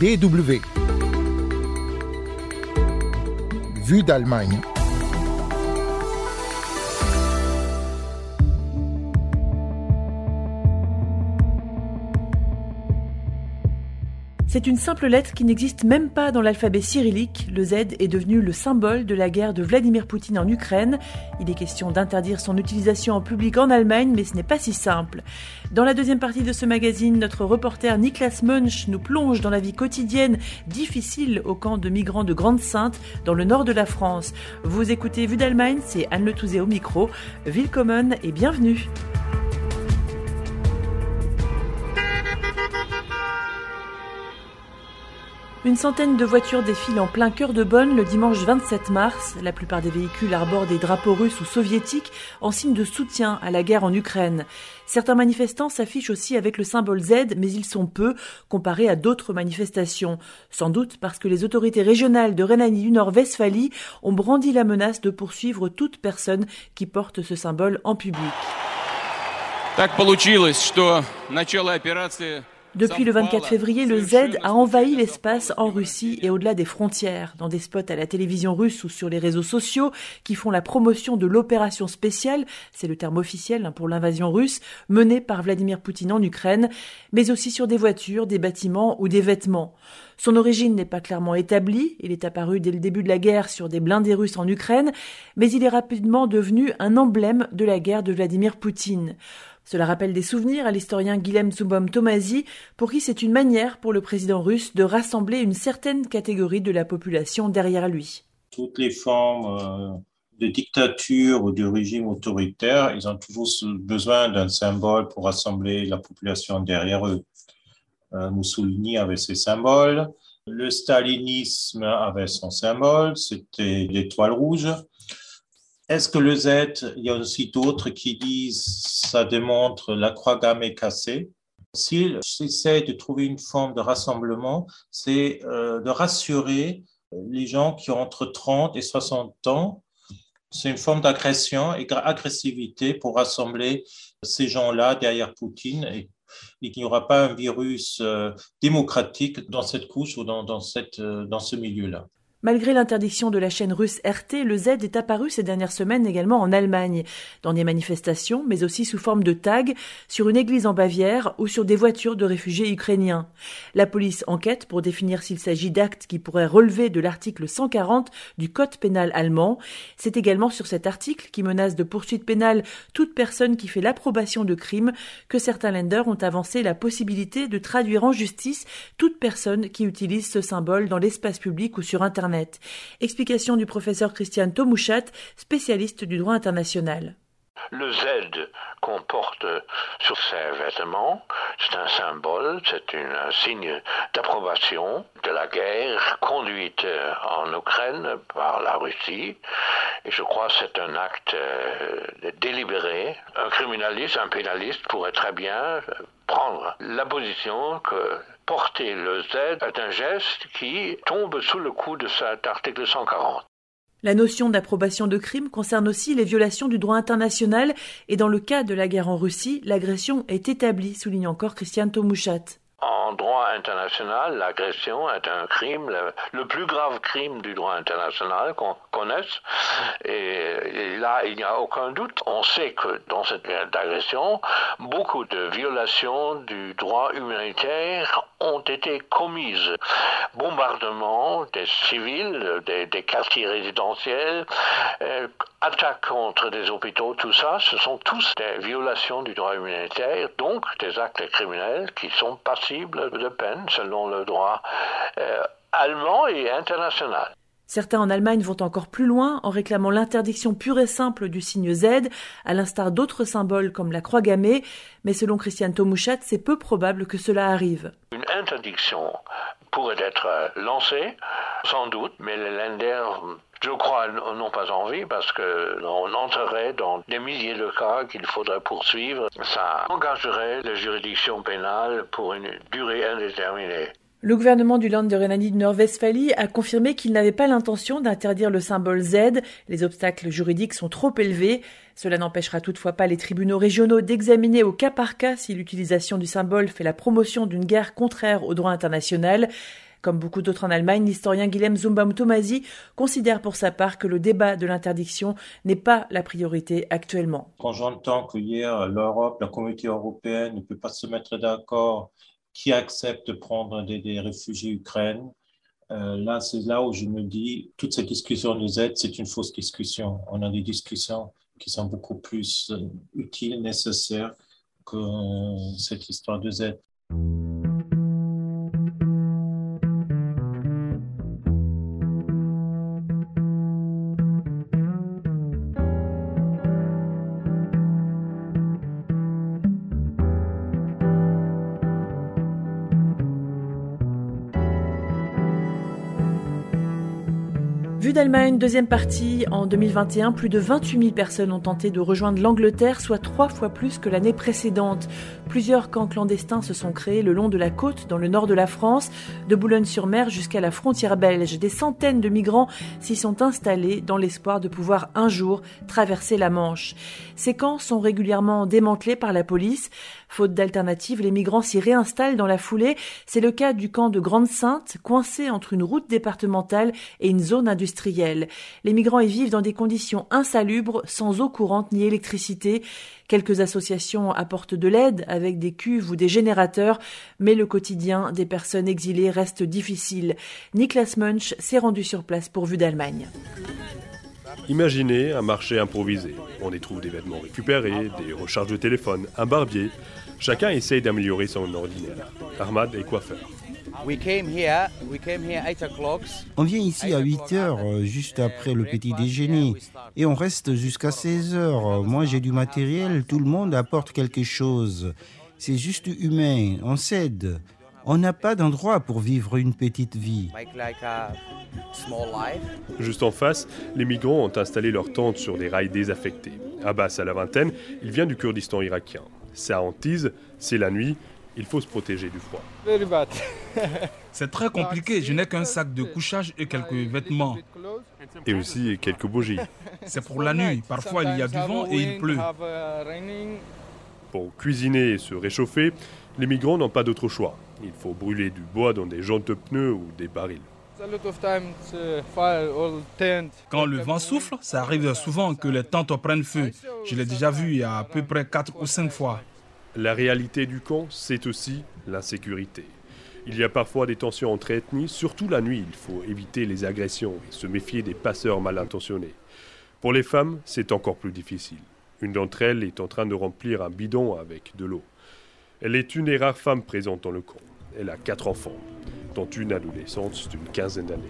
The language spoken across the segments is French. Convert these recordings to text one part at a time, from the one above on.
DW. Vue d'Allemagne. C'est une simple lettre qui n'existe même pas dans l'alphabet cyrillique. Le Z est devenu le symbole de la guerre de Vladimir Poutine en Ukraine. Il est question d'interdire son utilisation en public en Allemagne, mais ce n'est pas si simple. Dans la deuxième partie de ce magazine, notre reporter Niklas Munch nous plonge dans la vie quotidienne difficile au camp de migrants de Grande-Sainte, dans le nord de la France. Vous écoutez Vue d'Allemagne, c'est Anne Le Touzé au micro. Willkommen et bienvenue. Une centaine de voitures défilent en plein cœur de Bonn le dimanche 27 mars. La plupart des véhicules arborent des drapeaux russes ou soviétiques en signe de soutien à la guerre en Ukraine. Certains manifestants s'affichent aussi avec le symbole Z, mais ils sont peu comparés à d'autres manifestations. Sans doute parce que les autorités régionales de Rhénanie du Nord-Westphalie ont brandi la menace de poursuivre toute personne qui porte ce symbole en public. Depuis le 24 février, le Z a envahi l'espace en Russie et au-delà des frontières, dans des spots à la télévision russe ou sur les réseaux sociaux qui font la promotion de l'opération spéciale, c'est le terme officiel hein, pour l'invasion russe, menée par Vladimir Poutine en Ukraine, mais aussi sur des voitures, des bâtiments ou des vêtements. Son origine n'est pas clairement établie, il est apparu dès le début de la guerre sur des blindés russes en Ukraine, mais il est rapidement devenu un emblème de la guerre de Vladimir Poutine. Cela rappelle des souvenirs à l'historien Guilhem Zubom Tomasi, pour qui c'est une manière pour le président russe de rassembler une certaine catégorie de la population derrière lui. Toutes les formes euh, de dictature ou de régime autoritaire, ils ont toujours besoin d'un symbole pour rassembler la population derrière eux. Euh, Mussolini avait ses symboles, le stalinisme avait son symbole, c'était l'étoile rouge. Est-ce que le Z, il y a aussi d'autres qui disent ça démontre la croix gammée cassée? S'il essaie de trouver une forme de rassemblement, c'est euh, de rassurer les gens qui ont entre 30 et 60 ans. C'est une forme d'agression et d'agressivité pour rassembler ces gens-là derrière Poutine et, qu'il n'y aura pas un virus euh, démocratique dans cette couche ou dans, cette, euh, dans ce milieu-là. Malgré l'interdiction de la chaîne russe RT, le Z est apparu ces dernières semaines également en Allemagne, dans des manifestations, mais aussi sous forme de tags sur une église en Bavière ou sur des voitures de réfugiés ukrainiens. La police enquête pour définir s'il s'agit d'actes qui pourraient relever de l'article 140 du Code pénal allemand. C'est également sur cet article qui menace de poursuite pénale toute personne qui fait l'approbation de crimes que certains lenders ont avancé la possibilité de traduire en justice toute personne qui utilise ce symbole dans l'espace public ou sur Internet. Explication du professeur Christian Tomouchat, spécialiste du droit international. Le Z qu'on porte sur ses vêtements, c'est un symbole, c'est un signe d'approbation de la guerre conduite en Ukraine par la Russie. Et je crois que c'est un acte euh, délibéré. Un criminaliste, un pénaliste pourrait très bien prendre la position que porter le Z est un geste qui tombe sous le coup de cet article 140. La notion d'approbation de crime concerne aussi les violations du droit international et dans le cas de la guerre en Russie, l'agression est établie, souligne encore Christian Tomouchat. En droit international, l'agression est un crime, le, plus grave crime du droit international qu'on connaisse. Et, là, il n'y a aucun doute. On sait que dans cette agression, beaucoup de violations du droit humanitaire ont été commises. Bombardement des civils, des, quartiers résidentiels, euh, attaques contre des hôpitaux, tout ça, ce sont tous des violations du droit humanitaire, donc des actes criminels qui sont passibles de peine selon le droit euh, allemand et international. Certains en Allemagne vont encore plus loin en réclamant l'interdiction pure et simple du signe Z, à l'instar d'autres symboles comme la croix gammée, mais selon Christian Tomouchat, c'est peu probable que cela arrive. Une interdiction pourrait être lancée, sans doute, mais les lenders je crois, n'ont pas envie parce qu'on entrerait dans des milliers de cas qu'il faudrait poursuivre. Ça engagerait les juridictions pénales pour une durée indéterminée. Le gouvernement du Land de Rhénanie du Nord-Westphalie a confirmé qu'il n'avait pas l'intention d'interdire le symbole Z. Les obstacles juridiques sont trop élevés. Cela n'empêchera toutefois pas les tribunaux régionaux d'examiner au cas par cas si l'utilisation du symbole fait la promotion d'une guerre contraire au droit international. Comme beaucoup d'autres en Allemagne, l'historien Guilhem Zumbaum-Tomasi considère pour sa part que le débat de l'interdiction n'est pas la priorité actuellement. Quand j'entends que hier, l'Europe, la communauté européenne ne peut pas se mettre d'accord qui accepte de prendre des, réfugiés ukrainiens, euh, là, c'est là où je me dis, toute cette discussion de Z, c'est une fausse discussion. On a des discussions qui sont beaucoup plus euh, utiles, nécessaires que euh, cette histoire de Z. Vue d'Allemagne, deuxième partie. En 2021, plus de 28 000 personnes ont tenté de rejoindre l'Angleterre, soit trois fois plus que l'année précédente. Plusieurs camps clandestins se sont créés le long de la côte, dans le nord de la France, de Boulogne-sur-Mer jusqu'à la frontière belge. Des centaines de migrants s'y sont installés dans l'espoir de pouvoir un jour traverser la Manche. Ces camps sont régulièrement démantelés par la police. Faute d'alternative, les migrants s'y réinstallent dans la foulée. C'est le cas du camp de Grande-Sainte, coincé entre une route départementale et une zone industrielle. Les migrants y vivent dans des conditions insalubres, sans eau courante ni électricité. Quelques associations apportent de l'aide avec des cuves ou des générateurs, mais le quotidien des personnes exilées reste difficile. Niklas Munch s'est rendu sur place pour Vue d'Allemagne. Imaginez un marché improvisé. On y trouve des vêtements récupérés, des recharges de téléphone, un barbier. Chacun essaye d'améliorer son ordinaire. Ahmad est coiffeur. On vient ici à 8 heures, juste après le petit déjeuner, et on reste jusqu'à 16 heures. Moi, j'ai du matériel, tout le monde apporte quelque chose. C'est juste humain, on s'aide. On n'a pas d'endroit pour vivre une petite vie. Juste en face, les migrants ont installé leur tente sur des rails désaffectés. Abbas a la vingtaine, il vient du Kurdistan irakien. Sa hantise, c'est la nuit, il faut se protéger du froid. C'est très compliqué, je n'ai qu'un sac de couchage et quelques vêtements. Et aussi quelques bougies. C'est pour la nuit, parfois il y a du vent et il pleut. Pour cuisiner et se réchauffer, les migrants n'ont pas d'autre choix. Il faut brûler du bois dans des jantes pneus ou des barils. Quand le vent souffle, ça arrive souvent que les tentes prennent feu. Je l'ai déjà vu il y a à peu près 4 ou 5 fois. La réalité du camp, c'est aussi l'insécurité. Il y a parfois des tensions entre ethnies, surtout la nuit. Il faut éviter les agressions et se méfier des passeurs mal intentionnés. Pour les femmes, c'est encore plus difficile. Une d'entre elles est en train de remplir un bidon avec de l'eau. Elle est une des rares femmes présentes dans le camp. Elle a quatre enfants, dont une adolescente d'une quinzaine d'années.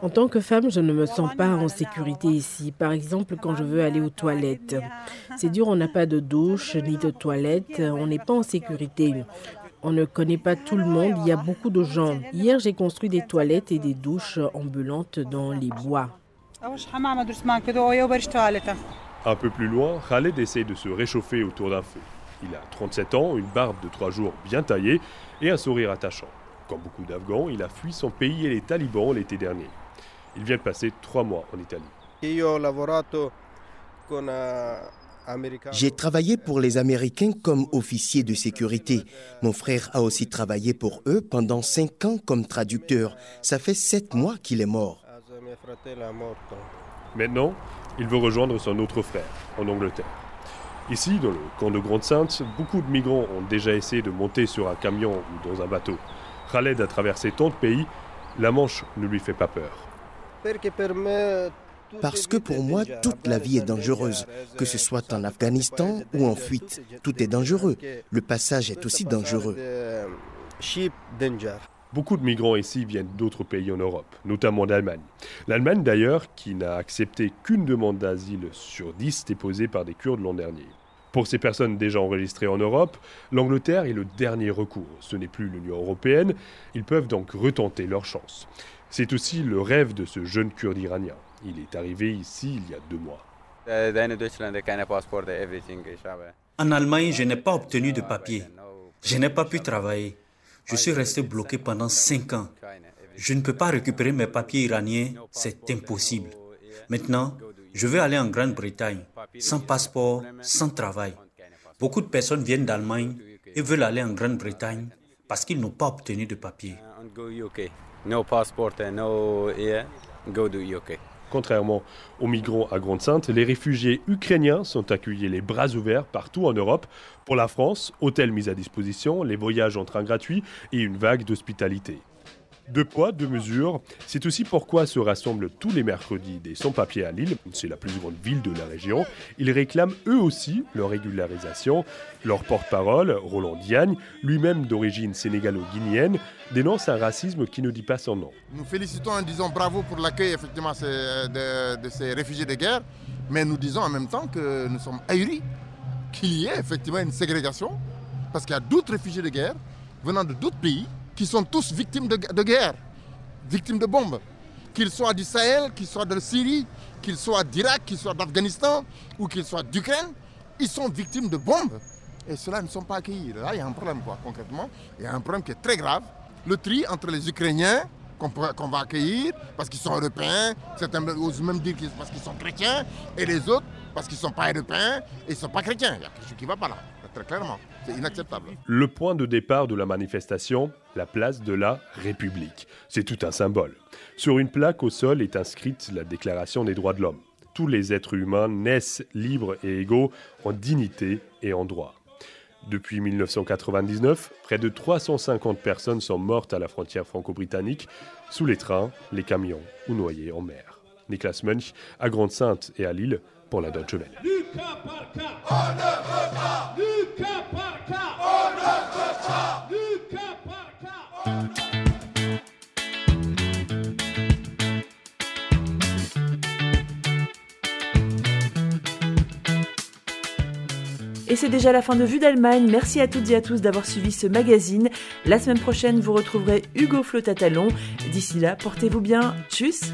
En tant que femme, je ne me sens pas en sécurité ici. Par exemple, quand je veux aller aux toilettes. C'est dur, on n'a pas de douche ni de toilettes. On n'est pas en sécurité. On ne connaît pas tout le monde, il y a beaucoup de gens. Hier, j'ai construit des toilettes et des douches ambulantes dans les bois. Un peu plus loin, Khaled essaie de se réchauffer autour d'un feu. Il a 37 ans, une barbe de trois jours bien taillée et un sourire attachant. Comme beaucoup d'Afghans, il a fui son pays et les talibans l'été dernier. Il vient de passer trois mois en Italie. J'ai travaillé pour les Américains comme officier de sécurité. Mon frère a aussi travaillé pour eux pendant cinq ans comme traducteur. Ça fait sept mois qu'il est mort. Maintenant, il veut rejoindre son autre frère en Angleterre. Ici, dans le camp de Grande-Sainte, beaucoup de migrants ont déjà essayé de monter sur un camion ou dans un bateau. Khaled a traversé tant de pays, la Manche ne lui fait pas peur. Parce que pour moi, toute la vie est dangereuse, que ce soit en Afghanistan ou en fuite. Tout est dangereux. Le passage est aussi dangereux. Beaucoup de migrants ici viennent d'autres pays en Europe, notamment d'Allemagne. L'Allemagne d'ailleurs, qui n'a accepté qu'une demande d'asile sur dix déposée par des Kurdes l'an dernier. Pour ces personnes déjà enregistrées en Europe, l'Angleterre est le dernier recours. Ce n'est plus l'Union européenne. Ils peuvent donc retenter leur chance. C'est aussi le rêve de ce jeune Kurde iranien. Il est arrivé ici il y a deux mois. En Allemagne, je n'ai pas obtenu de papier. Je n'ai pas pu travailler. Je suis resté bloqué pendant cinq ans. Je ne peux pas récupérer mes papiers iraniens, c'est impossible. Maintenant, je veux aller en Grande-Bretagne, sans passeport, sans travail. Beaucoup de personnes viennent d'Allemagne et veulent aller en Grande-Bretagne parce qu'ils n'ont pas obtenu de papier. Contrairement aux migrants à Grande-Sainte, les réfugiés ukrainiens sont accueillis les bras ouverts partout en Europe. Pour la France, hôtels mis à disposition, les voyages en train gratuits et une vague d'hospitalité. Deux poids, deux mesures. C'est aussi pourquoi se rassemblent tous les mercredis des sans-papiers à Lille. C'est la plus grande ville de la région. Ils réclament eux aussi leur régularisation. Leur porte-parole, Roland Diagne, lui-même d'origine sénégalo-guinéenne, dénonce un racisme qui ne dit pas son nom. Nous félicitons en disant bravo pour l'accueil effectivement de, de ces réfugiés de guerre, mais nous disons en même temps que nous sommes ahuris qu'il y ait effectivement une ségrégation, parce qu'il y a d'autres réfugiés de guerre venant de d'autres pays qui sont tous victimes de, guerre, victimes de bombes. Qu'ils soient du Sahel, qu'ils soient de Syrie, qu'ils soient d'Irak, qu'ils soient d'Afghanistan ou qu'ils soient d'Ukraine, ils sont victimes de bombes. Et ceux-là ne sont pas accueillis. Là, il y a un problème, quoi, concrètement. Il y a un problème qui est très grave. Le tri entre les Ukrainiens, qu'on va accueillir parce qu'ils sont européens, certains osent même dire parce qu'ils sont chrétiens, et les autres parce qu'ils ne sont pas européens et ils ne sont pas chrétiens. Il y a quelque chose qui ne va pas là, très clairement. C'est inacceptable. Le point de départ de la manifestation, la place de la République. C'est tout un symbole. Sur une plaque au sol est inscrite la Déclaration des droits de l'homme. Tous les êtres humains naissent libres et égaux en dignité et en droit. Depuis 1999, près de 350 personnes sont mortes à la frontière franco-britannique, sous les trains, les camions ou noyées en mer. Niklas Munch, à Grande-Sainte et à Lille, pour la Deutsche Welle. Et c'est déjà la fin de Vue d'Allemagne. Merci à toutes et à tous d'avoir suivi ce magazine. La semaine prochaine, vous retrouverez Hugo Flotatalon. D'ici là, portez-vous bien. Tchuss